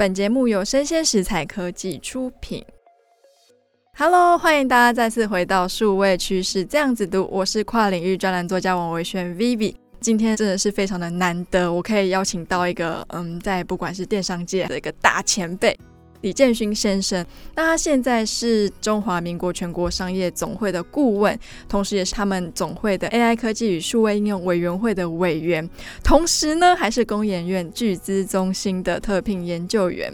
本节目由生鲜食材科技出品。Hello，欢迎大家再次回到数位趋势这样子读，我是跨领域专栏作家王维轩 Vivi。今天真的是非常的难得，我可以邀请到一个嗯，在不管是电商界的一个大前辈。李建勋先生，那他现在是中华民国全国商业总会的顾问，同时也是他们总会的 AI 科技与数位应用委员会的委员，同时呢，还是工研院巨资中心的特聘研究员。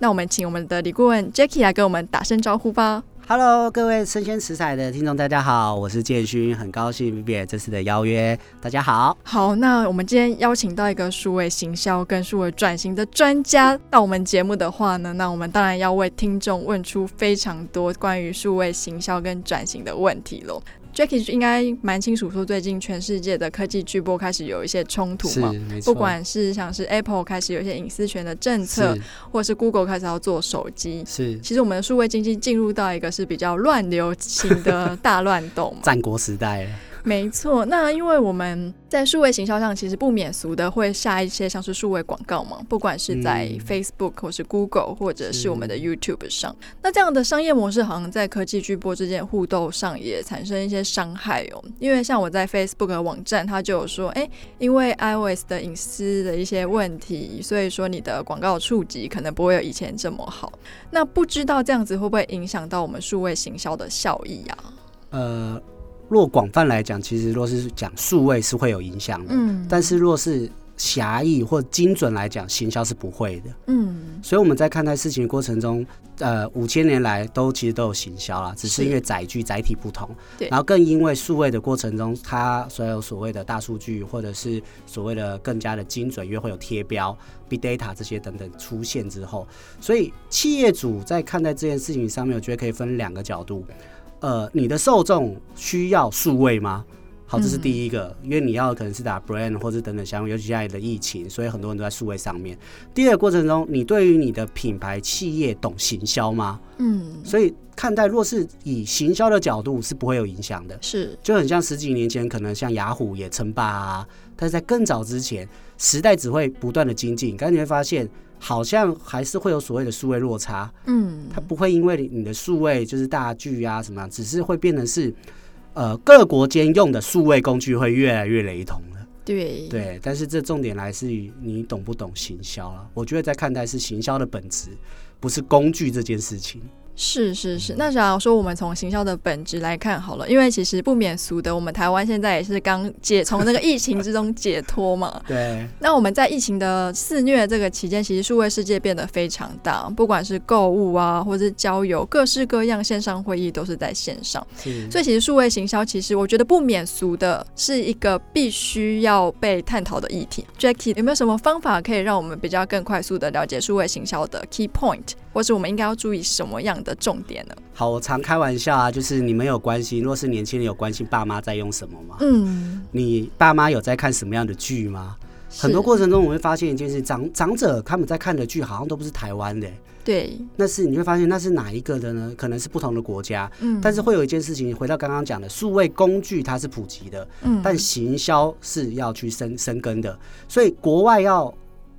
那我们请我们的李顾问 Jackie 来跟我们打声招呼吧。Hello，各位生鲜食材的听众，大家好，我是建勋，很高兴 Vivi 这次的邀约。大家好，好，那我们今天邀请到一个数位行销跟数位转型的专家到我们节目的话呢，那我们当然要为听众问出非常多关于数位行销跟转型的问题喽。Jackie 应该蛮清楚，说最近全世界的科技巨擘开始有一些冲突嘛，不管是像是 Apple 开始有一些隐私权的政策，或者是 Google 开始要做手机，是，其实我们的数位经济进入到一个是比较乱流型的大乱斗嘛，战国时代。没错，那因为我们在数位行销上，其实不免俗的会下一些像是数位广告嘛，不管是在 Facebook 或是 Google 或者是我们的 YouTube 上，那这样的商业模式好像在科技巨擘之间互动上也产生一些伤害哦。因为像我在 Facebook 的网站，它就有说，哎，因为 iOS 的隐私的一些问题，所以说你的广告触及可能不会有以前这么好。那不知道这样子会不会影响到我们数位行销的效益啊？呃。若广泛来讲，其实若是讲数位是会有影响的，嗯，但是若是狭义或精准来讲，行销是不会的，嗯，所以我们在看待事情的过程中，呃，五千年来都其实都有行销啦，只是因为载具载体不同，对，然后更因为数位的过程中，它所有所谓的大数据或者是所谓的更加的精准，因为会有贴标、big data 这些等等出现之后，所以企业主在看待这件事情上面，我觉得可以分两个角度。呃，你的受众需要数位吗？好，这是第一个，嗯、因为你要可能是打 brand 或者等等相关，尤其现在的疫情，所以很多人都在数位上面。第二个过程中，你对于你的品牌企业懂行销吗？嗯，所以看待若是以行销的角度是不会有影响的，是就很像十几年前可能像雅虎也称霸啊，但是在更早之前，时代只会不断的精进，刚才你会发现。好像还是会有所谓的数位落差，嗯，它不会因为你的数位就是大剧啊什么，只是会变成是，呃，各国间用的数位工具会越来越雷同了，对对，但是这重点来自于你懂不懂行销啊？我觉得在看待是行销的本质，不是工具这件事情。是是是，那假如说我们从行销的本质来看好了，因为其实不免俗的，我们台湾现在也是刚解从那个疫情之中解脱嘛。对。那我们在疫情的肆虐这个期间，其实数位世界变得非常大，不管是购物啊，或者是交友，各式各样线上会议都是在线上。所以其实数位行销，其实我觉得不免俗的是一个必须要被探讨的议题。Jackie 有没有什么方法可以让我们比较更快速的了解数位行销的 key point？或是我们应该要注意什么样的重点呢？好，我常开玩笑啊，就是你们有关心，若是年轻人有关心爸妈在用什么吗？嗯，你爸妈有在看什么样的剧吗？很多过程中我会发现一件事，长长者他们在看的剧好像都不是台湾的，对，那是你会发现那是哪一个的呢？可能是不同的国家，嗯，但是会有一件事情，回到刚刚讲的数位工具它是普及的，嗯，但行销是要去深深根的，所以国外要。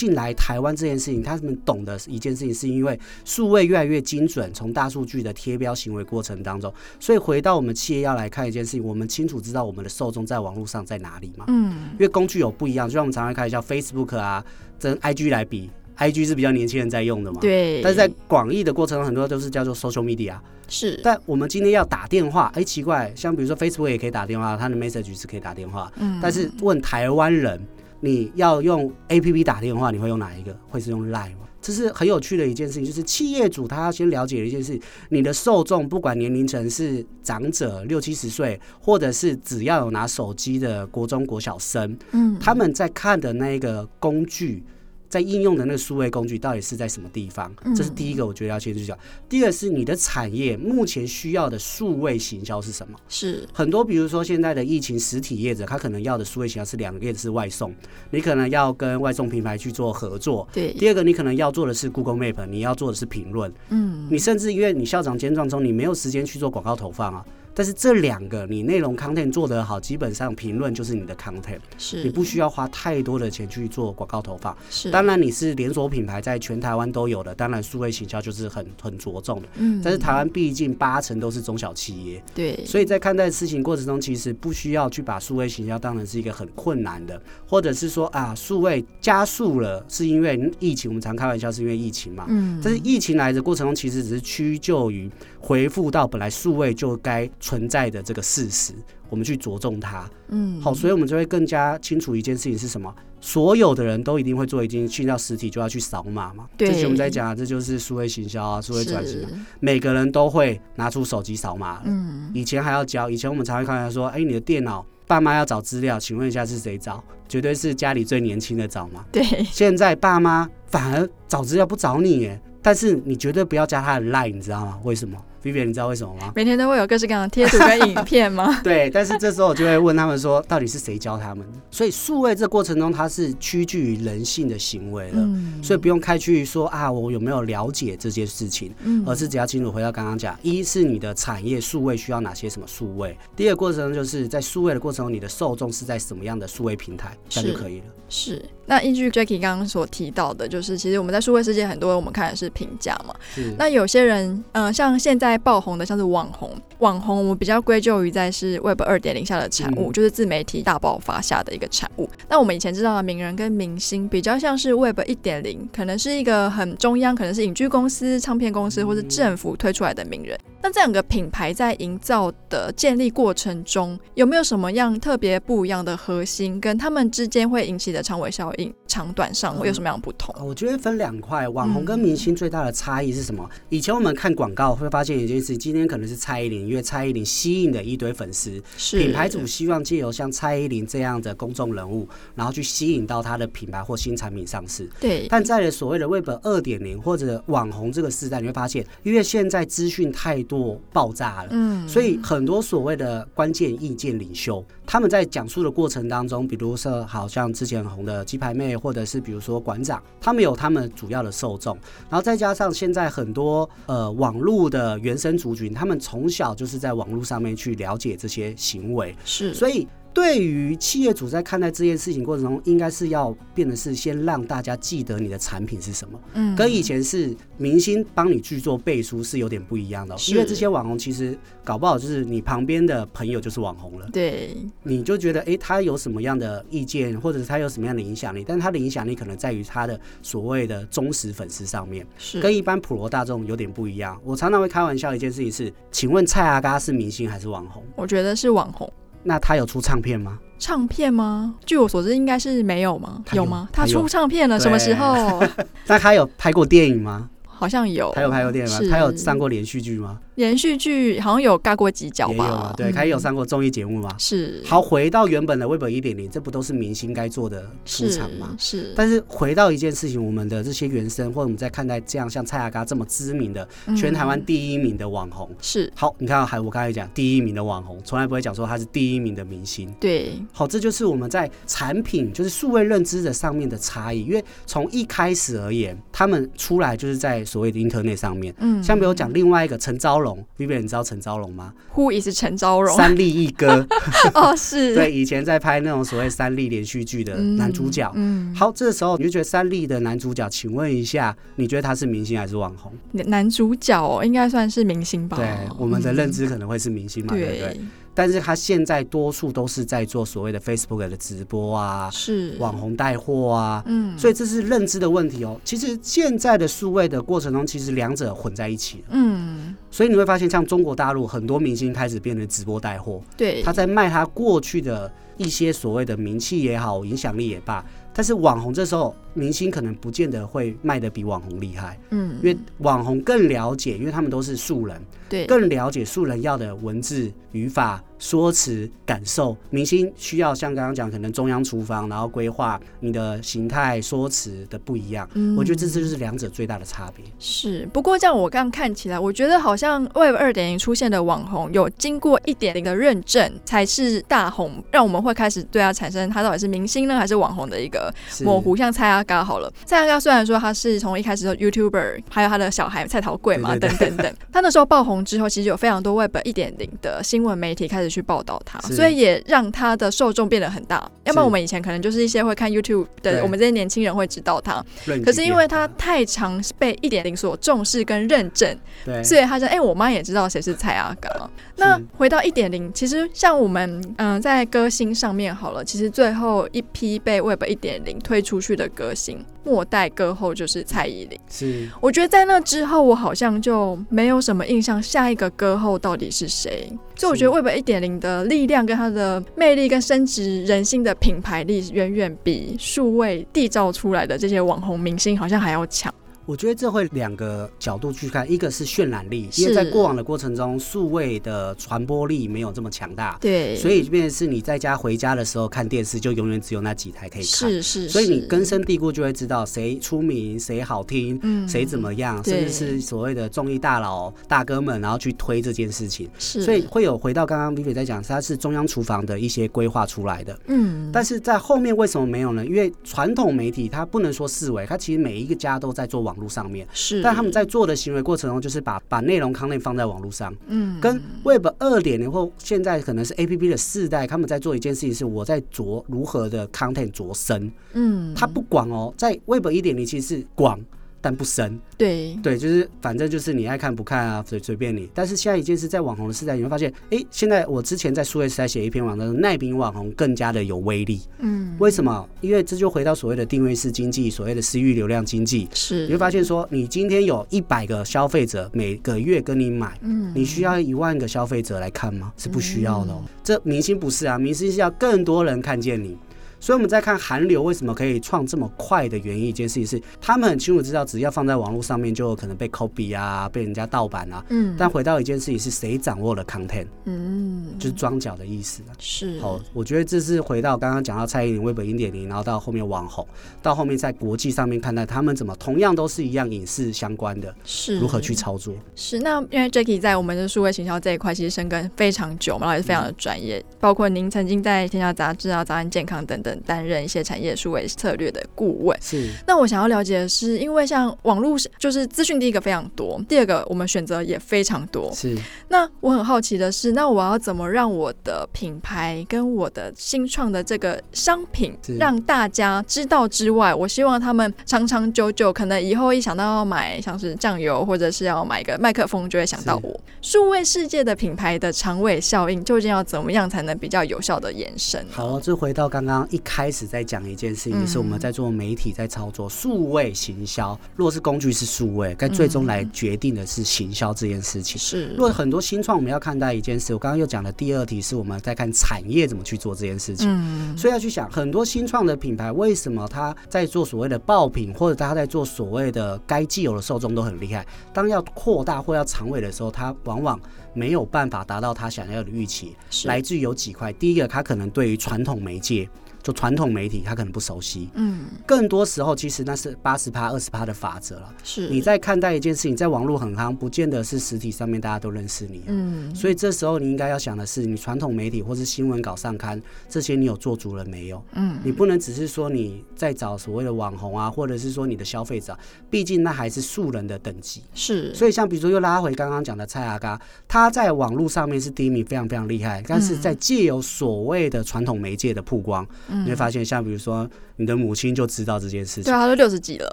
进来台湾这件事情，他们懂的一件事情，是因为数位越来越精准，从大数据的贴标行为过程当中，所以回到我们企业要来看一件事情，我们清楚知道我们的受众在网络上在哪里嘛？嗯，因为工具有不一样，就像我们常常开玩笑，Facebook 啊，跟 IG 来比，IG 是比较年轻人在用的嘛，对。但是在广义的过程中，很多都是叫做 social media，是。但我们今天要打电话，哎、欸，奇怪，像比如说 Facebook 也可以打电话，它的 message 是可以打电话，嗯。但是问台湾人。你要用 APP 打电话，你会用哪一个？会是用 Line 吗？这是很有趣的一件事情，就是企业主他要先了解一件事，你的受众不管年龄层是长者六七十岁，或者是只要有拿手机的国中国小生，嗯，他们在看的那个工具。在应用的那个数位工具到底是在什么地方？这是第一个，我觉得要先去讲。第二是你的产业目前需要的数位行销是什么？是很多，比如说现在的疫情实体业者，他可能要的数位行销是两个，一个是外送，你可能要跟外送平台去做合作。对。第二个，你可能要做的是 Google Map，你要做的是评论。嗯。你甚至因为你校长兼撞中，你没有时间去做广告投放啊。但是这两个你内容 content 做得好，基本上评论就是你的 content，是。你不需要花太多的钱去做广告投放。是，当然你是连锁品牌，在全台湾都有的，当然数位行销就是很很着重的。嗯，但是台湾毕竟八成都是中小企业，对，所以在看待事情过程中，其实不需要去把数位行销当成是一个很困难的，或者是说啊，数位加速了，是因为疫情，我们常开玩笑是因为疫情嘛。嗯，但是疫情来的过程中，其实只是屈就于回复到本来数位就该存在的这个事实，我们去着重它。嗯，好，所以我们就会更加清楚一件事情是什么。所有的人都一定会做一件，去到实体就要去扫码嘛。对，这些我们在讲，这就是数位行销啊，数位转型。每个人都会拿出手机扫码。嗯，以前还要教，以前我们常会看到说，哎、欸，你的电脑，爸妈要找资料，请问一下是谁找？绝对是家里最年轻的找嘛。对，现在爸妈反而找资料不找你，耶，但是你绝对不要加他的 line，你知道吗？为什么？Vivian，你知道为什么吗？每天都会有各式各样的贴图跟影片吗？对，但是这时候我就会问他们说，到底是谁教他们？所以数位这过程中，它是趋近于人性的行为了，嗯、所以不用开去说啊，我有没有了解这件事情，嗯、而是只要清楚回到刚刚讲，一是你的产业数位需要哪些什么数位，第二个过程就是在数位的过程中，你的受众是在什么样的数位平台，这样就可以了。是。那依据 Jackie 刚刚所提到的，就是其实我们在数位世界很多，我们看的是评价嘛。那有些人，嗯、呃，像现在爆红的，像是网红，网红我们比较归咎于在是 Web 二点零下的产物，嗯、就是自媒体大爆发下的一个产物。那我们以前知道的名人跟明星，比较像是 Web 一点零，可能是一个很中央，可能是影剧公司、唱片公司或是政府推出来的名人。那这两个品牌在营造的建立过程中，有没有什么样特别不一样的核心，跟他们之间会引起的长尾效应？长短上会有什么样的不同？嗯，我觉得分两块，网红跟明星最大的差异是什么？嗯、以前我们看广告会发现一件事，今天可能是蔡依林，因为蔡依林吸引了一堆粉丝，是品牌主希望借由像蔡依林这样的公众人物，然后去吸引到他的品牌或新产品上市。对。但在了所谓的 Web 二点零或者网红这个时代，你会发现，因为现在资讯太多爆炸了，嗯，所以很多所谓的关键意见领袖，他们在讲述的过程当中，比如说好像之前很红的鸡排妹，或者是比如说馆长，他们有他们主要的受众，然后再加上现在很多呃网络的原生族群，他们从小就是在网络上面去了解这些行为，是，所以。对于企业主在看待这件事情过程中，应该是要变的是先让大家记得你的产品是什么，嗯，跟以前是明星帮你去做背书是有点不一样的，因为这些网红其实搞不好就是你旁边的朋友就是网红了，对，你就觉得哎，他有什么样的意见，或者是他有什么样的影响力，但他的影响力可能在于他的所谓的忠实粉丝上面，是。跟一般普罗大众有点不一样。我常常会开玩笑一件事情是，请问蔡阿嘎是明星还是网红？我觉得是网红。那他有出唱片吗？唱片吗？据我所知，应该是没有吗？有，有吗？他出唱片了，什么时候？那他有拍过电影吗？好像有。他有拍过电影吗？他有上过连续剧吗？连续剧好像有尬过几角吧？对，他也有上过综艺节目吗？是。好，回到原本的 Web 一点零，这不都是明星该做的出场吗？是。是但是回到一件事情，我们的这些原生，或者我们在看待这样像蔡阿嘎这么知名的全台湾第一名的网红，是、嗯。好，你看，还我刚才讲第一名的网红，从来不会讲说他是第一名的明星。对。好，这就是我们在产品，就是数位认知的上面的差异。因为从一开始而言，他们出来就是在所谓的 Internet 上面。嗯。像比如讲另外一个陈昭荣。Vivian，你知道陈昭荣吗？Who is 陈昭荣？三立一哥 哦，是 对，以前在拍那种所谓三立连续剧的男主角。嗯，嗯好，这时候你就觉得三立的男主角，请问一下，你觉得他是明星还是网红？男主角哦，应该算是明星吧？对，我们的认知可能会是明星嘛，嗯、对不对？但是他现在多数都是在做所谓的 Facebook 的直播啊，是。网红带货啊，嗯，所以这是认知的问题哦。其实现在的数位的过程中，其实两者混在一起了，嗯，所以你会发现，像中国大陆很多明星开始变成直播带货，对，他在卖他过去的一些所谓的名气也好，影响力也罢。但是网红这时候，明星可能不见得会卖的比网红厉害，嗯，因为网红更了解，因为他们都是素人，对，更了解素人要的文字语法说辞、感受，明星需要像刚刚讲，可能中央厨房，然后规划你的形态、说辞的不一样。嗯，我觉得这就是两者最大的差别。是，不过这样我刚刚看起来，我觉得好像 Web 二点零出现的网红有经过一点零的认证才是大红，让我们会开始对他产生他到底是明星呢还是网红的一个模糊。像蔡阿嘎好了，蔡阿嘎虽然说他是从一开始的 YouTuber，还有他的小孩蔡桃贵嘛，等等等，他那时候爆红之后，其实有非常多 Web 一点零的新闻媒体开始。去报道他，所以也让他的受众变得很大。要不然我们以前可能就是一些会看 YouTube 的，我们这些年轻人会知道他。可是因为他太常被一点零所重视跟认证，所以他说：“哎、欸，我妈也知道谁是蔡阿嘎。”那回到一点零，其实像我们嗯、呃，在歌星上面好了，其实最后一批被 Web 一点零推出去的歌星。末代歌后就是蔡依林，是。我觉得在那之后，我好像就没有什么印象，下一个歌后到底是谁？所以我觉得 Web 一点零的力量跟它的魅力跟升值人心的品牌力，远远比数位缔造出来的这些网红明星好像还要强。我觉得这会两个角度去看，一个是渲染力，因为在过往的过程中，数位的传播力没有这么强大，对，所以变成是你在家回家的时候看电视，就永远只有那几台可以看，是是，所以你根深蒂固就会知道谁出名，谁好听，嗯，谁怎么样，甚至是所谓的综艺大佬大哥们，然后去推这件事情，是，所以会有回到刚刚 Vivi 在讲，它是中央厨房的一些规划出来的，嗯，但是在后面为什么没有呢？因为传统媒体它不能说四维，它其实每一个家都在做网路上面。是，但他们在做的行为过程中，就是把把内容 content 放在网络上，嗯，跟 Web 二点零或现在可能是 A P P 的四代，他们在做一件事情是我在着如何的 content 着深，嗯，他不广哦，在 Web 一点零其实是广。但不深，对对，就是反正就是你爱看不看啊，随随便你。但是现在一件事，在网红的时代，你会发现，哎、欸，现在我之前在数位时代写一篇网的奈米网红更加的有威力。嗯，为什么？因为这就回到所谓的定位式经济，所谓的私域流量经济。是，你会发现说，你今天有一百个消费者每个月跟你买，嗯，你需要一万个消费者来看吗？是不需要的、哦。嗯、这明星不是啊，明星是要更多人看见你。所以我们在看韩流为什么可以创这么快的原因，一件事情是他们很清楚知道，只要放在网络上面，就有可能被 copy 啊，被人家盗版啊。嗯。但回到一件事情是谁掌握了 content？嗯，就是装脚的意思。是。好，我觉得这是回到刚刚讲到蔡依林、微博一点零，然后到后面网红，到后面在国际上面看待他们怎么同样都是一样影视相关的，是如何去操作？是。那因为 Jacky 在我们的数位行销这一块其实深耕非常久嘛，然后也是非常的专业，嗯、包括您曾经在《天下杂志》啊、《早安健康》等等。担任一些产业数位策略的顾问。是。那我想要了解的是，因为像网络就是资讯，第一个非常多，第二个我们选择也非常多。是。那我很好奇的是，那我要怎么让我的品牌跟我的新创的这个商品让大家知道之外，我希望他们长长久久，可能以后一想到要买像是酱油或者是要买一个麦克风，就会想到我。数位世界的品牌的长尾效应究竟要怎么样才能比较有效的延伸？好，这回到刚刚一。开始在讲一件事情，是我们在做媒体，在操作数位行销。若是工具是数位，该最终来决定的是行销这件事情。是。若很多新创，我们要看待一件事。我刚刚又讲的第二题是我们在看产业怎么去做这件事情。嗯。所以要去想，很多新创的品牌为什么他在做所谓的爆品，或者他在做所谓的该既有的受众都很厉害。当要扩大或要长尾的时候，他往往没有办法达到他想要的预期。来自于有几块，第一个，他可能对于传统媒介。就传统媒体，他可能不熟悉。嗯，更多时候其实那是八十趴、二十趴的法则了。是，你在看待一件事情，在网络很夯，不见得是实体上面大家都认识你。嗯，所以这时候你应该要想的是，你传统媒体或是新闻稿上刊这些，你有做足了没有？嗯，你不能只是说你在找所谓的网红啊，或者是说你的消费者，毕竟那还是素人的等级。是，所以像比如说又拉回刚刚讲的蔡阿嘎，他在网络上面是第一名，非常非常厉害，但是在借由所谓的传统媒介的曝光。你会发现，像比如说，你的母亲就知道这件事情。对，他都六十几了。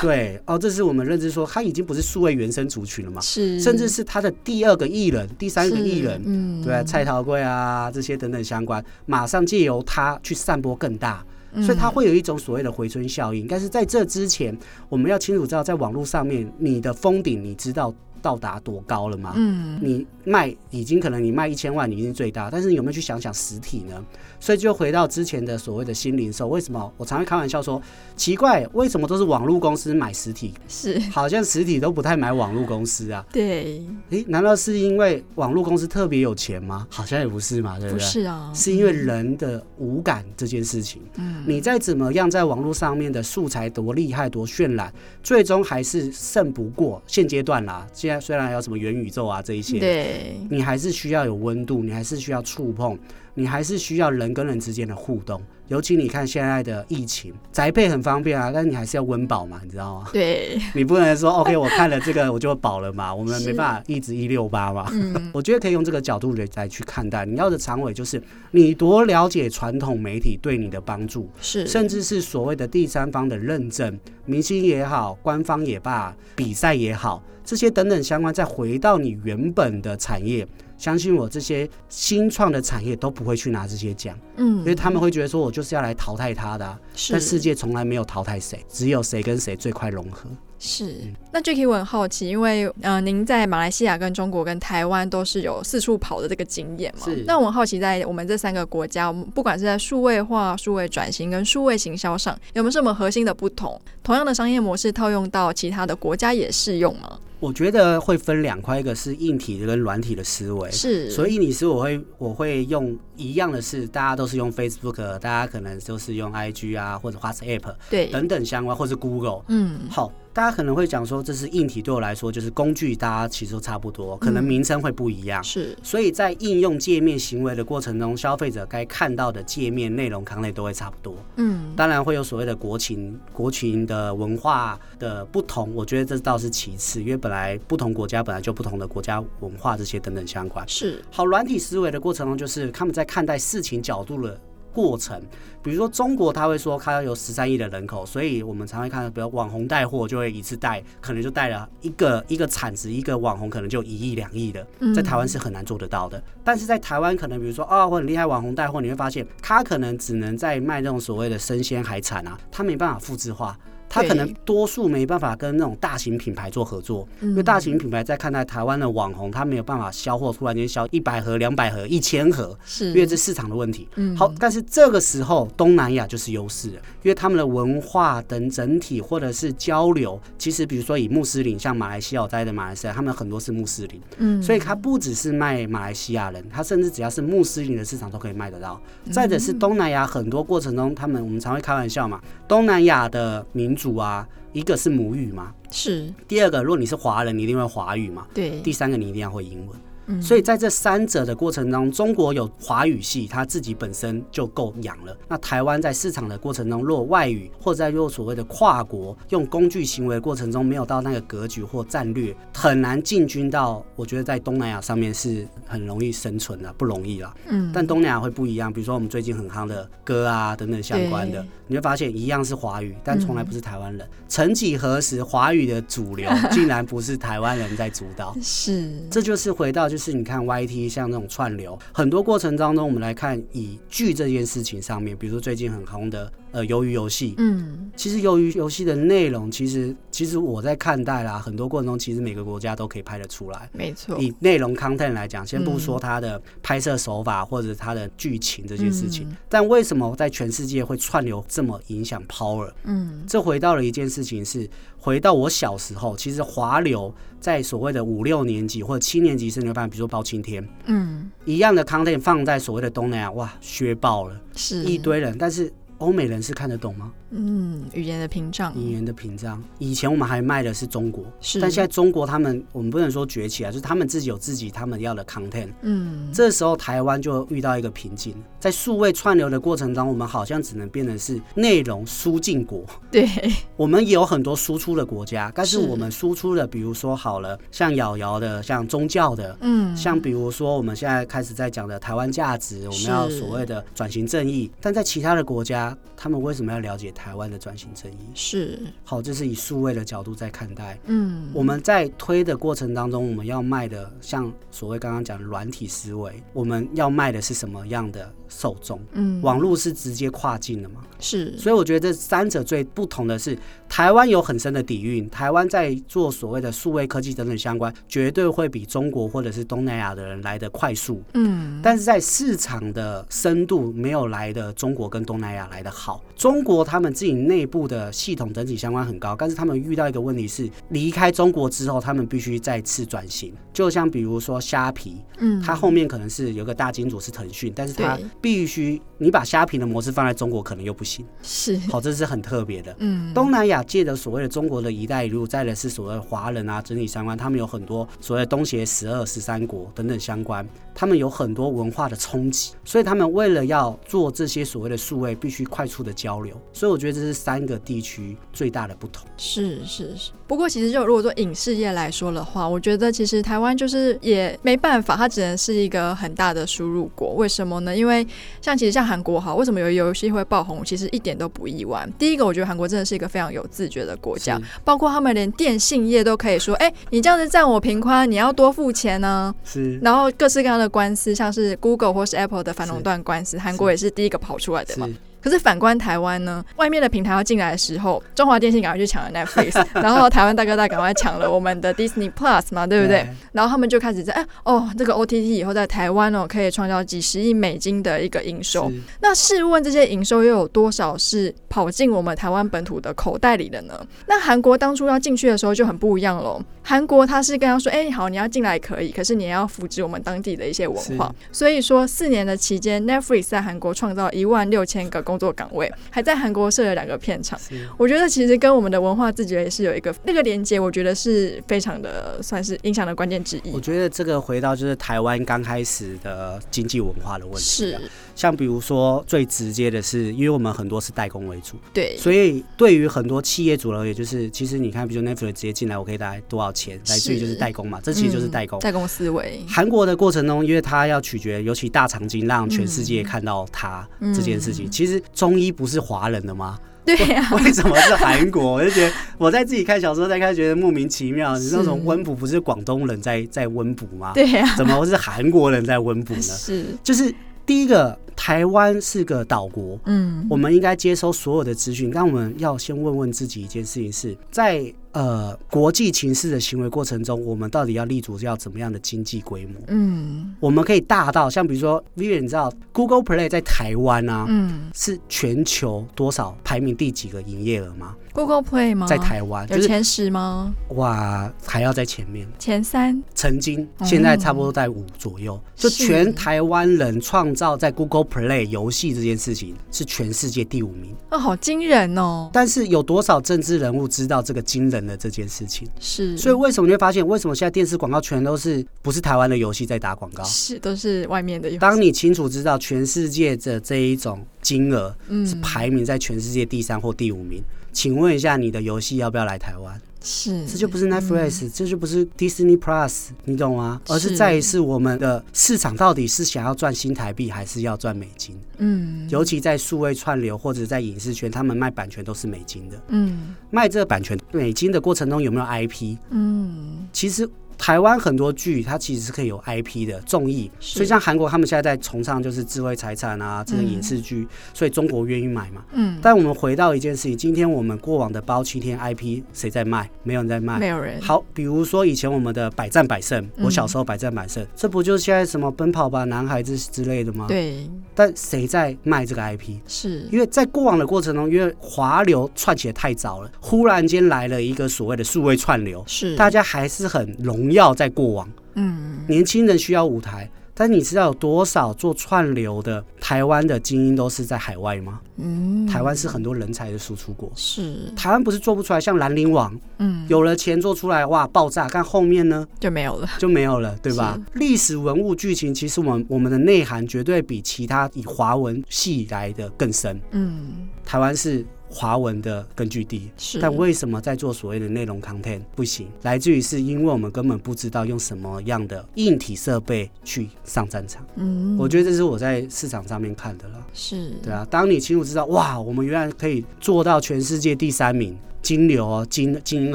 对，哦，这是我们认知说，他已经不是数位原生族群了嘛？是，甚至是他的第二个艺人、第三个艺人，嗯，对，蔡桃贵啊，这些等等相关，马上借由他去散播更大。所以它会有一种所谓的回春效应，但是在这之前，我们要清楚知道，在网络上面，你的封顶，你知道到达多高了吗？嗯，你卖已经可能你卖一千万，你已经最大，但是你有没有去想想实体呢？所以就回到之前的所谓的新零售，为什么我常会开玩笑说奇怪，为什么都是网络公司买实体？是好像实体都不太买网络公司啊？对，诶，难道是因为网络公司特别有钱吗？好像也不是嘛，对不对？不是啊，是因为人的五感这件事情。嗯，你再怎么样在网络上面的素材多厉害多渲染，最终还是胜不过现阶段啦。现在虽然还有什么元宇宙啊这一些，对，你还是需要有温度，你还是需要触碰。你还是需要人跟人之间的互动，尤其你看现在的疫情，宅配很方便啊，但是你还是要温饱嘛，你知道吗？对，你不能说 OK，我看了这个我就饱了嘛，我们没办法一直一六八嘛。嗯、我觉得可以用这个角度来去看待，你要的长尾就是你多了解传统媒体对你的帮助，是，甚至是所谓的第三方的认证，明星也好，官方也罢，比赛也好，这些等等相关，再回到你原本的产业。相信我，这些新创的产业都不会去拿这些奖，嗯，因为他们会觉得说，我就是要来淘汰他的啊，是，但世界从来没有淘汰谁，只有谁跟谁最快融合。是，那 Jacky 我很好奇，因为呃，您在马来西亚、跟中国、跟台湾都是有四处跑的这个经验嘛？是。那我很好奇，在我们这三个国家，我们不管是在数位化、数位转型跟数位行销上，有没有什么核心的不同？同样的商业模式套用到其他的国家也适用吗？我觉得会分两块，一个是硬体跟软体的思维。是。所以硬体思维我会我会用一样的是，大家都是用 Facebook，大家可能都是用 IG 啊，或者 WhatsApp，对，等等相关，或是 Google。嗯。好。大家可能会讲说，这是硬体，对我来说就是工具，大家其实都差不多，可能名称会不一样。是，所以在应用界面行为的过程中，消费者该看到的界面内容、康类都会差不多。嗯，当然会有所谓的国情、国情的文化的不同，我觉得这倒是其次，因为本来不同国家本来就不同的国家文化这些等等相关。是，好，软体思维的过程中，就是他们在看待事情角度的。过程，比如说中国，他会说他有十三亿的人口，所以我们常会看到，比如网红带货就会一次带，可能就带了一个一个产值，一个网红可能就一亿两亿的，在台湾是很难做得到的。但是在台湾，可能比如说啊，我很厉害网红带货，你会发现他可能只能在卖那种所谓的生鲜海产啊，他没办法复制化。他可能多数没办法跟那种大型品牌做合作，因为大型品牌在看待台湾的网红，他没有办法销货，突然间销一百盒、两百盒、一千盒，是因为这市场的问题。好，但是这个时候东南亚就是优势了，因为他们的文化等整体或者是交流，其实比如说以穆斯林，像马来西亚在的马来西亚，他们很多是穆斯林，嗯，所以他不只是卖马来西亚人，他甚至只要是穆斯林的市场都可以卖得到。再者是东南亚很多过程中，他们我们常会开玩笑嘛，东南亚的民主啊，一个是母语嘛，是。第二个，如果你是华人，你一定会华语嘛，对。第三个，你一定要会英文。所以在这三者的过程中，中国有华语系，它自己本身就够养了。那台湾在市场的过程中，若外语或者在若所谓的跨国用工具行为的过程中，没有到那个格局或战略，很难进军到。我觉得在东南亚上面是很容易生存的，不容易啦。嗯。但东南亚会不一样，比如说我们最近很夯的歌啊等等相关的，你会发现一样是华语，但从来不是台湾人。曾几何时，华语的主流竟然不是台湾人在主导。是。这就是回到就是是你看 YT 像那种串流，很多过程当中，我们来看以剧这件事情上面，比如说最近很红的。呃，鱿鱼游戏，嗯，其实鱿鱼游戏的内容，其实其实我在看待啦，很多过程中，其实每个国家都可以拍得出来，没错。以内容 content 来讲，先不说它的拍摄手法或者它的剧情这件事情，嗯，但为什么在全世界会串流这么影响 power？嗯，这回到了一件事情是，回到我小时候，其实华流在所谓的五六年级或者七年级，甚至办，比如说包青天，嗯，一样的 content 放在所谓的东南亚，哇，削爆了，是。一堆人，但是。欧美人是看得懂吗？嗯，语言的屏障，语言的屏障。以前我们还卖的是中国，是，但现在中国他们，我们不能说崛起啊，就是他们自己有自己他们要的 content。嗯，这时候台湾就遇到一个瓶颈，在数位串流的过程中，我们好像只能变成是内容输进国。对，我们也有很多输出的国家，但是我们输出的，比如说好了，像瑶瑶的，像宗教的，嗯，像比如说我们现在开始在讲的台湾价值，我们要所谓的转型正义，但在其他的国家，他们为什么要了解台湾的转型正义。是，好，这是以数位的角度在看待。嗯，我们在推的过程当中，我们要卖的像所谓刚刚讲的软体思维，我们要卖的是什么样的受众？嗯，网络是直接跨境的嘛？是，所以我觉得这三者最不同的是，台湾有很深的底蕴，台湾在做所谓的数位科技等等相关，绝对会比中国或者是东南亚的人来得快速。嗯，但是在市场的深度没有来的中国跟东南亚来得好。中国他们自己内部的系统整体相关很高，但是他们遇到一个问题是，离开中国之后，他们必须再次转型。就像比如说虾皮，嗯，它后面可能是有个大金主是腾讯，但是它必须你把虾皮的模式放在中国，可能又不行。是，好，这是很特别的。嗯，东南亚界的所谓的中国的一带一路，再来是所谓华人啊，整体相关，他们有很多所谓东协十二、十三国等等相关，他们有很多文化的冲击，所以他们为了要做这些所谓的数位，必须快速的交。流，所以我觉得这是三个地区最大的不同。是是是，不过其实就如果说影视业来说的话，我觉得其实台湾就是也没办法，它只能是一个很大的输入国。为什么呢？因为像其实像韩国哈，为什么有游戏会爆红？其实一点都不意外。第一个，我觉得韩国真的是一个非常有自觉的国家，包括他们连电信业都可以说，哎、欸，你这样子占我频宽，你要多付钱呢。是，然后各式各样的官司，像是 Google 或是 Apple 的反垄断官司，韩国也是第一个跑出来的嘛。可是反观台湾呢，外面的平台要进来的时候，中华电信赶快去抢了 Netflix，然后台湾大哥大赶快抢了我们的 Disney Plus 嘛，对不对？对，然后他们就开始在哎哦，这个 OTT 以后在台湾哦可以创造几十亿美金的一个营收。那试问这些营收又有多少是跑进我们台湾本土的口袋里的呢？那韩国当初要进去的时候就很不一样喽。韩国他是跟他说，哎好，你要进来可以，可是你也要扶植我们当地的一些文化。所以说四年的期间，Netflix 在韩国创造一万六千个。工作岗位还在韩国设了两个片场，我觉得其实跟我们的文化自觉也是有一个那个连接，我觉得是非常的算是影响的关键之一。我觉得这个回到就是台湾刚开始的经济文化的问题，是像比如说最直接的是，因为我们很多是代工为主，对，所以对于很多企业主而言，就是其实你看，比如 Netflix 直接进来，我可以带多少钱，来自于就是代工嘛，这其实就是代工，代工思维。韩国的过程中，因为它要取决，尤其大长今让全世界看到它这件事情，其实。中医不是华人的吗？对呀，为什么是韩国？我就觉得我在自己看小说在看，觉得莫名其妙。你那种温补不是广东人在在温补吗？对呀，怎么会是韩国人在温补呢？是，就是第一个，台湾是个岛国，嗯，我们应该接收所有的资讯。但我们要先问问自己一件事情：是在。呃，国际情势的行为过程中，我们到底要立足要怎么样的经济规模？嗯，我们可以大到像比如说，Vivian，你知道 Google Play 在台湾啊，嗯，是全球多少排名第几个营业额吗？Google Play 吗？在台湾有前十吗？哇，还要在前面前三，曾经现在差不多在五左右。就全台湾人创造在 Google Play 游戏这件事情是全世界第五名哦，好惊人哦！但是有多少政治人物知道这个惊人的这件事情是，所以为什么你会发现，为什么现在电视广告全都是不是台湾的游戏在打广告？是，都是外面的游戏。当你清楚知道全世界的这一种金额是排名在全世界第三或第五名，请问一下，你的游戏要不要来台湾？是，这就不是 Netflix，嗯，这就不是 Disney Plus，你懂吗？而是在于是我们的市场到底是想要赚新台币，还是要赚美金？嗯，尤其在数位串流或者在影视圈，他们卖版权都是美金的。嗯，卖这个版权美金的过程中有没有 IP？嗯，其实。台湾很多剧，它其实是可以有 IP 的综艺，所以像韩国他们现在在崇尚就是智慧财产啊，这个影视剧，所以中国愿意买嘛。嗯。但我们回到一件事情，今天我们过往的包青天 IP 谁在卖？没有人在卖，没有人。好，比如说以前我们的百战百胜，我小时候百战百胜，这不就是现在什么奔跑吧男孩子之类的吗？对。但谁在卖这个 IP？是因为在过往的过程中，因为华流串起来太早了，忽然间来了一个所谓的数位串流，是大家还是很容。不要在过往，嗯，年轻人需要舞台，但你知道有多少做串流的台湾的精英都是在海外吗？嗯，台湾是很多人才的输出国，是。台湾不是做不出来，像兰陵王，嗯，有了钱做出来，哇，爆炸，但后面呢？就没有了，就没有了，对吧？历史文物剧情，其实我们我们的内涵绝对比其他以华文系来的更深，嗯，台湾是。华文的根据地，是。但为什么在做所谓的内容 content 不行？来自于是因为我们根本不知道用什么样的硬体设备去上战场。嗯，我觉得这是我在市场上面看的了。是，对啊。当你清楚知道，哇，我们原来可以做到全世界第三名，金流哦，金金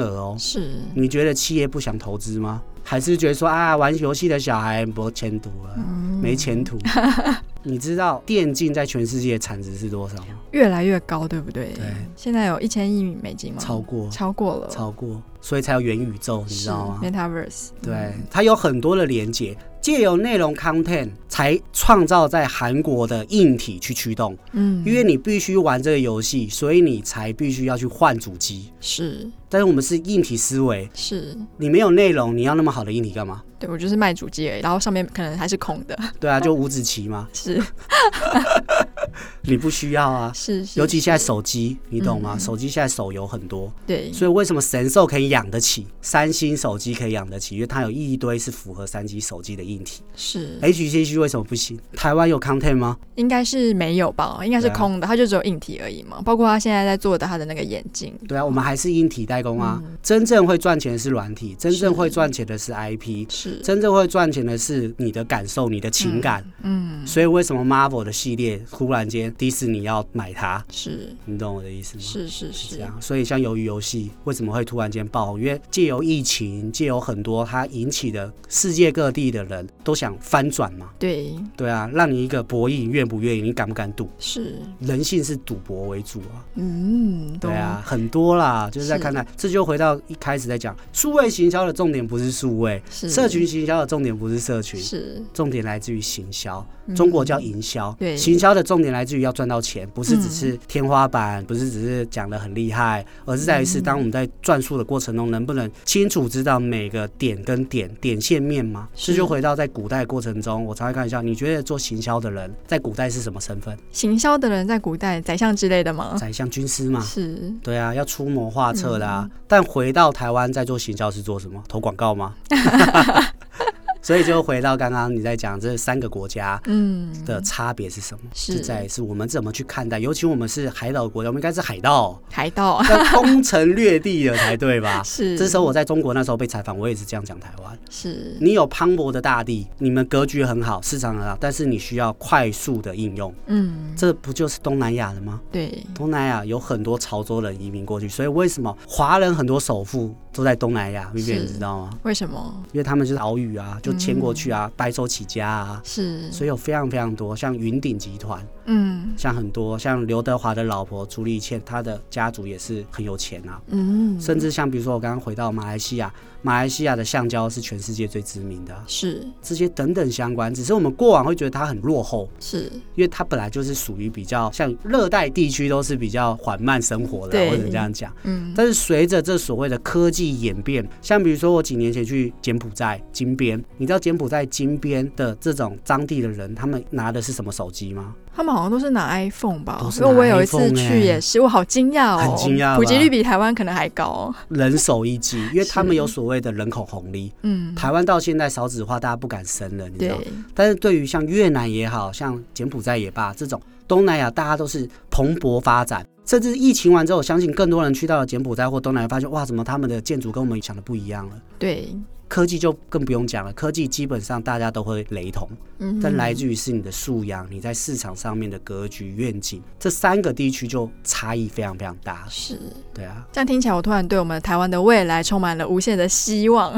额哦，是。你觉得企业不想投资吗？还是觉得说啊，玩游戏的小孩没前途了，嗯、没前途。你知道电竞在全世界产值是多少吗？越来越高，对不对？对，现在有一千亿美金吗？超过，超过了，超过，所以才有元宇宙，你知道吗？Metaverse，对，嗯、它有很多的连接。借由内容 content 才创造在韩国的硬体去驱动，嗯，因为你必须玩这个游戏，所以你才必须要去换主机，是。但是我们是硬体思维，是。你没有内容，你要那么好的硬体干嘛？对，我就是卖主机而已，然后上面可能还是空的。对啊，就五子棋嘛。是。你不需要啊，是，是。尤其现在手机，你懂吗？嗯、手机现在手游很多，对。所以为什么神兽可以养得起，三星手机可以养得起？因为它有一堆是符合三星手机的硬体。是。，H C C 为什么不行？台湾有 content 吗？应该是没有吧，应该是空的，它就只有硬体而已嘛。包括它现在在做的它的那个眼镜。对啊，我们还是硬体代工啊。嗯、真正会赚钱的是软体，真正会赚钱的是 IP，是。真正会赚钱的是你的感受，你的情感。嗯。嗯，所以为什么 Marvel 的系列忽然间迪士尼要买它？是你懂我的意思吗？是是是，是这样。所以像鱿鱼游戏为什么会突然间爆红？因为借由疫情，借由很多它引起的世界各地的人都想翻转嘛。对对啊，让你一个博弈，你愿不愿意？你敢不敢赌？是人性是赌博为主啊。嗯，对啊，很多啦，就是在看待。这就回到一开始在讲，数位行销的重点不是数位，是社群行销的重点不是社群，是重点来自于行销。中国叫营销，对，行销的重点来自于要赚到钱，不是只是天花板，不是只是讲的很厉害，而是在于是当我们在转述的过程中，能不能清楚知道每个点跟点点线面吗？是就回到在古代过程中，我常会开玩笑，你觉得做行销的人在古代是什么身份？行销的人在古代宰相之类的吗？宰相、军师嘛，是，对啊，要出谋划策的啊。但回到台湾，在做行销是做什么？投广告吗？所以就回到刚刚你在讲这三个国家，嗯，的差别是什么？是在是我们怎么去看待？尤其我们是海岛国家，我们应该是海盗，海盗 要攻城略地的才对吧？是。这时候我在中国那时候被采访，我也是这样讲台湾。是。你有磅礴的大地，你们格局很好，市场很好，但是你需要快速的应用。嗯。这不就是东南亚的吗？对。东南亚有很多潮州人移民过去，所以为什么华人很多首富都在东南亚？你知道吗？为什么？因为他们就是岛屿啊，就。迁过去啊，白手起家啊，是，所以有非常非常多，像云顶集团，嗯，像很多像刘德华的老婆朱丽倩，她的家族也是很有钱啊，嗯，甚至像比如说我刚刚回到马来西亚。马来西亚的橡胶是全世界最知名的，是这些等等相关。只是我们过往会觉得它很落后，是因为它本来就是属于比较像热带地区，都是比较缓慢生活的，或者这样讲。嗯，但是随着这所谓的科技演变，像比如说我几年前去柬埔寨金边，你知道柬埔寨金边的这种当地的人，他们拿的是什么手机吗？他们好像都是拿 iPhone 吧？因为我有一次去也是，我好惊讶哦，很惊讶，普及率比台湾可能还高，人手一机，因为 他们有所谓的人口红利。嗯，台湾到现在少子化，大家不敢生了，你知道？但是对于像越南也好像柬埔寨也罢，这种东南亚，大家都是蓬勃发展。甚至疫情完之后，我相信更多人去到了柬埔寨或东南亚，发现哇，怎么他们的建筑跟我们想的不一样了？对。科技就更不用讲了，科技基本上大家都会雷同，嗯、但来自于是你的素养，你在市场上面的格局愿景，这三个地区就差异非常非常大。是，对啊，这样听起来，我突然对我们台湾的未来充满了无限的希望。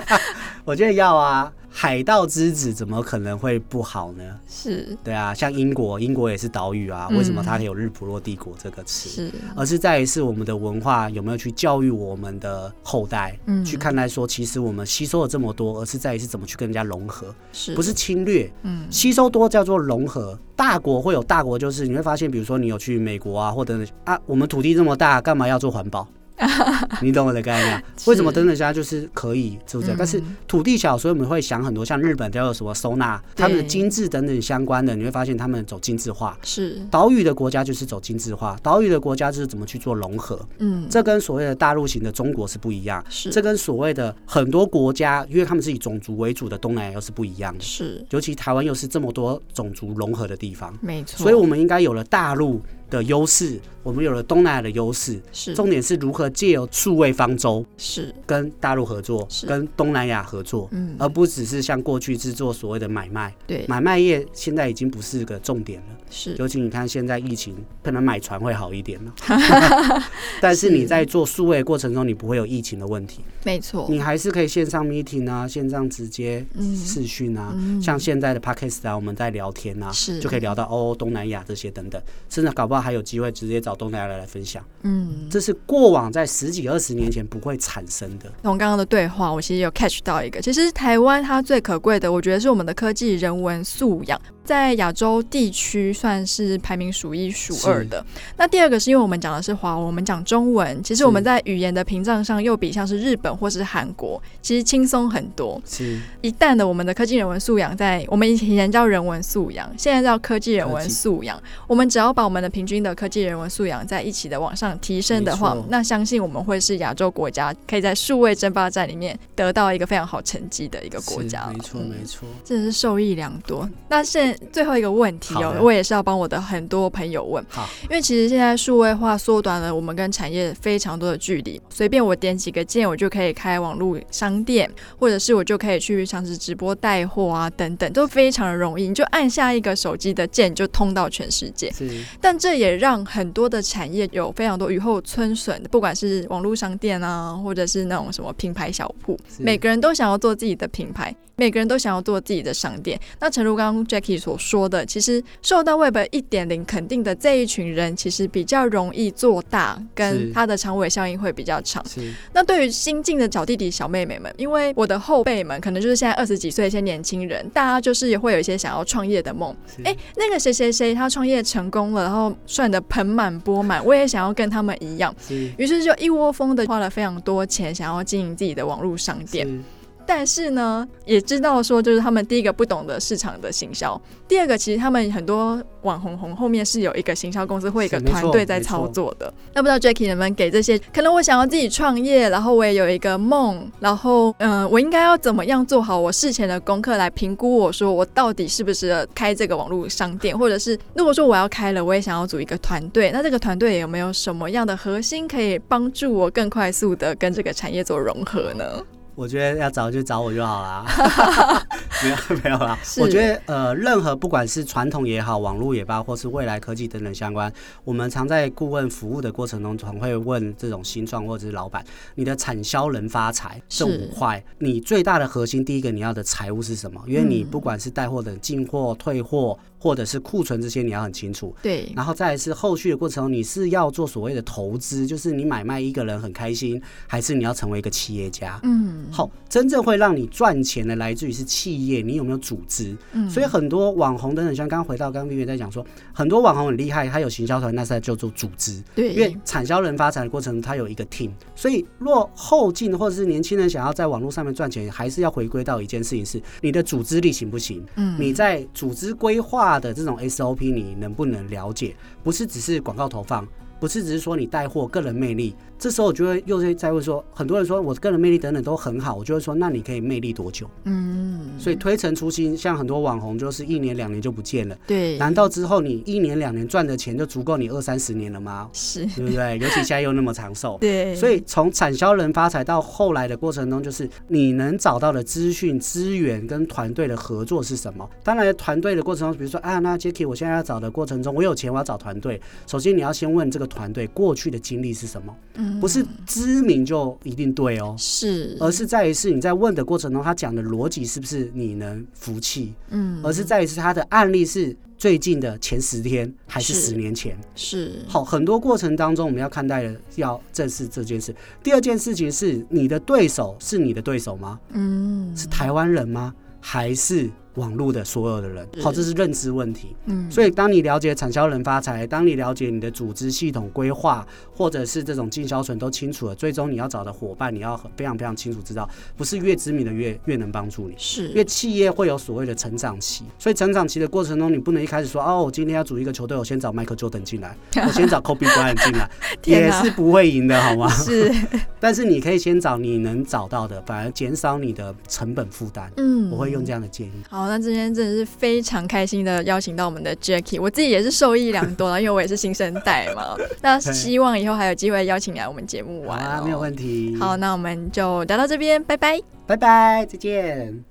我觉得要啊。海盗之子怎么可能会不好呢？是对啊，像英国，英国也是岛屿啊，为什么它有日不落帝国这个词？是，而是在于是我们的文化有没有去教育我们的后代，嗯，去看待说，其实我们吸收了这么多，而是在于是怎么去跟人家融合，是不是侵略？嗯，吸收多叫做融合。大国会有大国，就是你会发现，比如说你有去美国啊，或者啊，我们土地这么大，干嘛要做环保？你懂我的概念？为什么等等家就是可以，是不是？但是土地小，所以我们会想很多，像日本叫做什么收纳，他们的精致等等相关的，你会发现他们走精致化。是岛屿的国家就是走精致化，岛屿的国家就是怎么去做融合。嗯，这跟所谓的大陆型的中国是不一样。是这跟所谓的很多国家，因为他们是以种族为主的东南亚又是不一样的。是尤其台湾又是这么多种族融合的地方。没错，所以我们应该有了大陆。的优势，我们有了东南亚的优势，是。重点是如何借由数位方舟，是。跟大陆合作，是。跟东南亚合作，嗯，而不只是像过去制作所谓的买卖，对，买卖业现在已经不是个重点了，是，尤其你看现在疫情，可能买船会好一点了，但是你在做数位过程中，你不会有疫情的问题，没错，你还是可以线上 meeting 啊，线上直接视讯啊，嗯、像现在的 podcast 啊，我们在聊天啊，是。就可以聊到哦东南亚这些等等，甚至搞不好还有机会直接找东南亚来来分享，嗯，这是过往在十几二十年前不会产生的。从刚刚的对话，我其实有 catch 到一个，其实台湾它最可贵的，我觉得是我们的科技人文素养。在亚洲地区算是排名数一数二的。那第二个是因为我们讲的是华文，我们讲中文，其实我们在语言的屏障上又比像是日本或是韩国其实轻松很多。是，一旦的我们的科技人文素养在我们以前叫人文素养，现在叫科技人文素养。我们只要把我们的平均的科技人文素养在一起的往上提升的话，那相信我们会是亚洲国家可以在数位争霸战里面得到一个非常好成绩的一个国家。没错，没错，真的是受益良多。那现最后一个问题哦，我也是要帮我的很多朋友问。好，因为其实现在数位化缩短了我们跟产业非常多的距离，随便我点几个键，我就可以开网络商店，或者是我就可以去尝试直播带货啊等等，都非常的容易。你就按下一个手机的键，就通到全世界。是。但这也让很多的产业有非常多雨后春笋，不管是网络商店啊，或者是那种什么品牌小铺，每个人都想要做自己的品牌。每个人都想要做自己的商店。那诚如刚刚 Jackie 所说的，其实受到 Web 一点零肯定的这一群人，其实比较容易做大，跟他的长尾效应会比较长。那对于新进的小弟弟、小妹妹们，因为我的后辈们可能就是现在二十几岁一些年轻人，大家就是也会有一些想要创业的梦。哎，那个谁谁谁他创业成功了，然后赚的盆满钵满，我也想要跟他们一样。于是就一窝蜂的花了非常多钱，想要经营自己的网络商店。但是呢，也知道说，就是他们第一个不懂得市场的行销，第二个其实他们很多网红红后面是有一个行销公司或一个团队在操作的。那不知道 Jackie 能不能给这些可能我想要自己创业，然后我也有一个梦，然后嗯、呃，我应该要怎么样做好我事前的功课来评估，我说我到底适不适合开这个网络商店，或者是如果说我要开了，我也想要组一个团队，那这个团队有没有什么样的核心可以帮助我更快速的跟这个产业做融合呢？我觉得要找就找我就好啦，没有没有啦。我觉得呃，任何不管是传统也好，网络也罢，或是未来科技等等相关，我们常在顾问服务的过程中，常会问这种新创或者是老板，你的产销能发财这五块，你最大的核心，第一个你要的财务是什么？因为你不管是带货的进货、退货。或者是库存这些你要很清楚，对，然后再来是后续的过程中，你是要做所谓的投资，就是你买卖一个人很开心，还是你要成为一个企业家？嗯，好，真正会让你赚钱的来自于是企业，你有没有组织？嗯，所以很多网红等等，像刚刚回到刚刚 Vivian 在讲说，很多网红很厉害，他有行销团，那是在叫做组织，对，因为产销人发展的过程中，他有一个 team，所以若后进或者是年轻人想要在网络上面赚钱，还是要回归到一件事情是你的组织力行不行？嗯，你在组织规划。大的这种 SOP，你能不能了解？不是只是广告投放，不是只是说你带货个人魅力。这时候我就会又在问说，很多人说我个人魅力等等都很好，我就会说，那你可以魅力多久？嗯，所以推陈出新，像很多网红就是一年两年就不见了。对，难道之后你一年两年赚的钱就足够你二三十年了吗？是，对不对？尤其现在又那么长寿。对，所以从产销人发财到后来的过程中，就是你能找到的资讯、资源跟团队的合作是什么？当然，团队的过程中，比如说啊，那 Jackie，我现在要找的过程中，我有钱，我要找团队。首先，你要先问这个团队过去的经历是什么？嗯。不是知名就一定对哦，是，而是在于是你在问的过程中，他讲的逻辑是不是你能服气？嗯，而是在于是他的案例是最近的前十天还是十年前？是，好，很多过程当中我们要看待的要正视这件事。第二件事情是你的对手是你的对手吗？嗯，是台湾人吗？还是？网络的所有的人，好，这是认知问题。嗯，所以当你了解产销人发财，当你了解你的组织系统规划，或者是这种进销存都清楚了，最终你要找的伙伴，你要非常非常清楚知道，不是越知名的越越能帮助你。是，因为企业会有所谓的成长期，所以成长期的过程中，你不能一开始说哦，我今天要组一个球队，我先找 Michael Jordan 进来，我先找 Kobe Bryant 进来，也是不会赢的，好吗？是，但是你可以先找你能找到的，反而减少你的成本负担。嗯，我会用这样的建议。好。好，那今天真的是非常开心的邀请到我们的 Jackie，我自己也是受益良多了，因为我也是新生代嘛。那希望以后还有机会邀请你来我们节目玩，喔，啊，没有问题。好，那我们就聊到这边，拜拜，拜拜，再见。